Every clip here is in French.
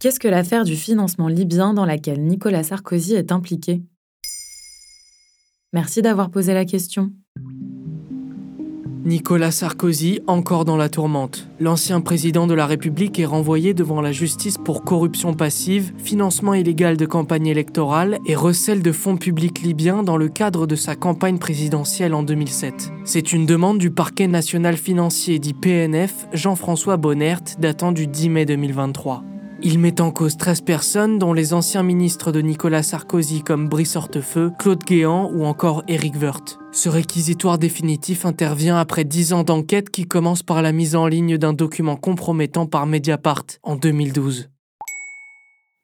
Qu'est-ce que l'affaire du financement libyen dans laquelle Nicolas Sarkozy est impliqué? Merci d'avoir posé la question. Nicolas Sarkozy, encore dans la tourmente. L'ancien président de la République est renvoyé devant la justice pour corruption passive, financement illégal de campagne électorale et recel de fonds publics libyens dans le cadre de sa campagne présidentielle en 2007. C'est une demande du parquet national financier dit PNF, Jean-François Bonnert, datant du 10 mai 2023. Il met en cause 13 personnes, dont les anciens ministres de Nicolas Sarkozy comme Brice Hortefeux, Claude Guéant ou encore Éric Woerth. Ce réquisitoire définitif intervient après 10 ans d'enquête qui commence par la mise en ligne d'un document compromettant par Mediapart en 2012.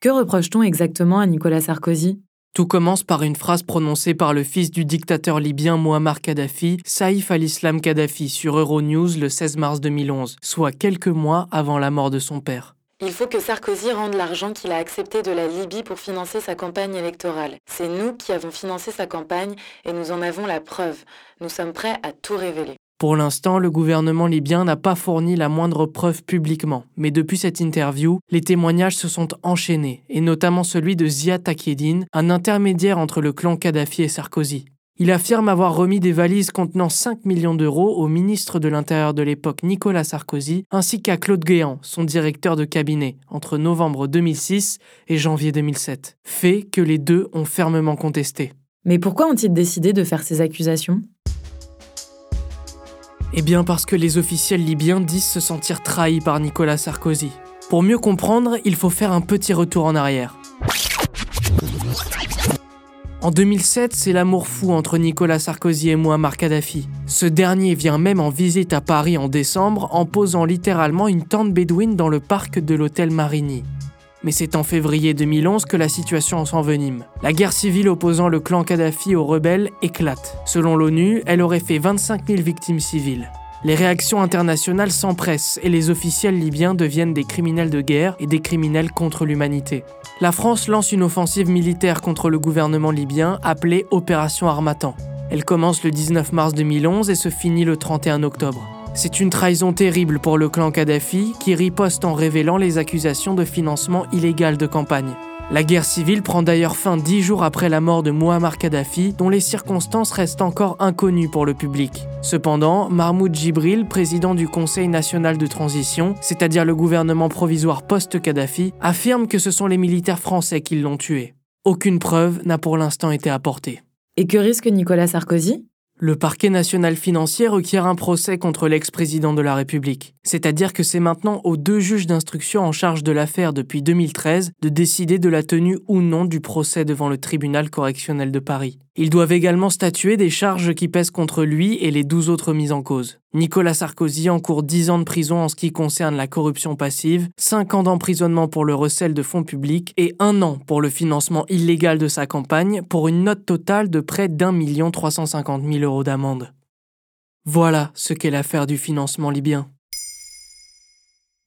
Que reproche-t-on exactement à Nicolas Sarkozy? Tout commence par une phrase prononcée par le fils du dictateur libyen Muammar Kadhafi, Saïf al-Islam Kadhafi, sur Euronews le 16 mars 2011, soit quelques mois avant la mort de son père. Il faut que Sarkozy rende l'argent qu'il a accepté de la Libye pour financer sa campagne électorale. C'est nous qui avons financé sa campagne et nous en avons la preuve. Nous sommes prêts à tout révéler. Pour l'instant, le gouvernement libyen n'a pas fourni la moindre preuve publiquement, mais depuis cette interview, les témoignages se sont enchaînés, et notamment celui de Ziad Takieddine, un intermédiaire entre le clan Kadhafi et Sarkozy. Il affirme avoir remis des valises contenant 5 millions d'euros au ministre de l'Intérieur de l'époque Nicolas Sarkozy, ainsi qu'à Claude Guéant, son directeur de cabinet, entre novembre 2006 et janvier 2007. Fait que les deux ont fermement contesté. Mais pourquoi ont-ils décidé de faire ces accusations? Eh bien parce que les officiels libyens disent se sentir trahis par Nicolas Sarkozy. Pour mieux comprendre, il faut faire un petit retour en arrière. En 2007, c'est l'amour fou entre Nicolas Sarkozy et Muammar Kadhafi. Ce dernier vient même en visite à Paris en décembre en posant littéralement une tente bédouine dans le parc de l'hôtel Marigny. Mais c'est en février 2011 que la situation s'envenime. La guerre civile opposant le clan Kadhafi aux rebelles éclate. Selon l'ONU, elle aurait fait 25 000 victimes civiles. Les réactions internationales s'empressent et les officiels libyens deviennent des criminels de guerre et des criminels contre l'humanité. La France lance une offensive militaire contre le gouvernement libyen appelée Opération Armatan. Elle commence le 19 mars 2011 et se finit le 31 octobre. C'est une trahison terrible pour le clan Kadhafi qui riposte en révélant les accusations de financement illégal de campagne. La guerre civile prend d'ailleurs fin dix jours après la mort de Muammar Kadhafi, dont les circonstances restent encore inconnues pour le public. Cependant, Mahmoud Jibril, président du Conseil national de transition, c'est-à-dire le gouvernement provisoire post-Kadhafi, affirme que ce sont les militaires français qui l'ont tué. Aucune preuve n'a pour l'instant été apportée. Et que risque Nicolas Sarkozy? Le parquet national financier requiert un procès contre l'ex-président de la République. C'est-à-dire que c'est maintenant aux deux juges d'instruction en charge de l'affaire depuis 2013 de décider de la tenue ou non du procès devant le tribunal correctionnel de Paris. Ils doivent également statuer des charges qui pèsent contre lui et les 12 autres mises en cause. Nicolas Sarkozy encourt 10 ans de prison en ce qui concerne la corruption passive, 5 ans d'emprisonnement pour le recel de fonds publics et 1 an pour le financement illégal de sa campagne pour une note totale de près d'un million 350 000 euros d'amende. Voilà ce qu'est l'affaire du financement libyen.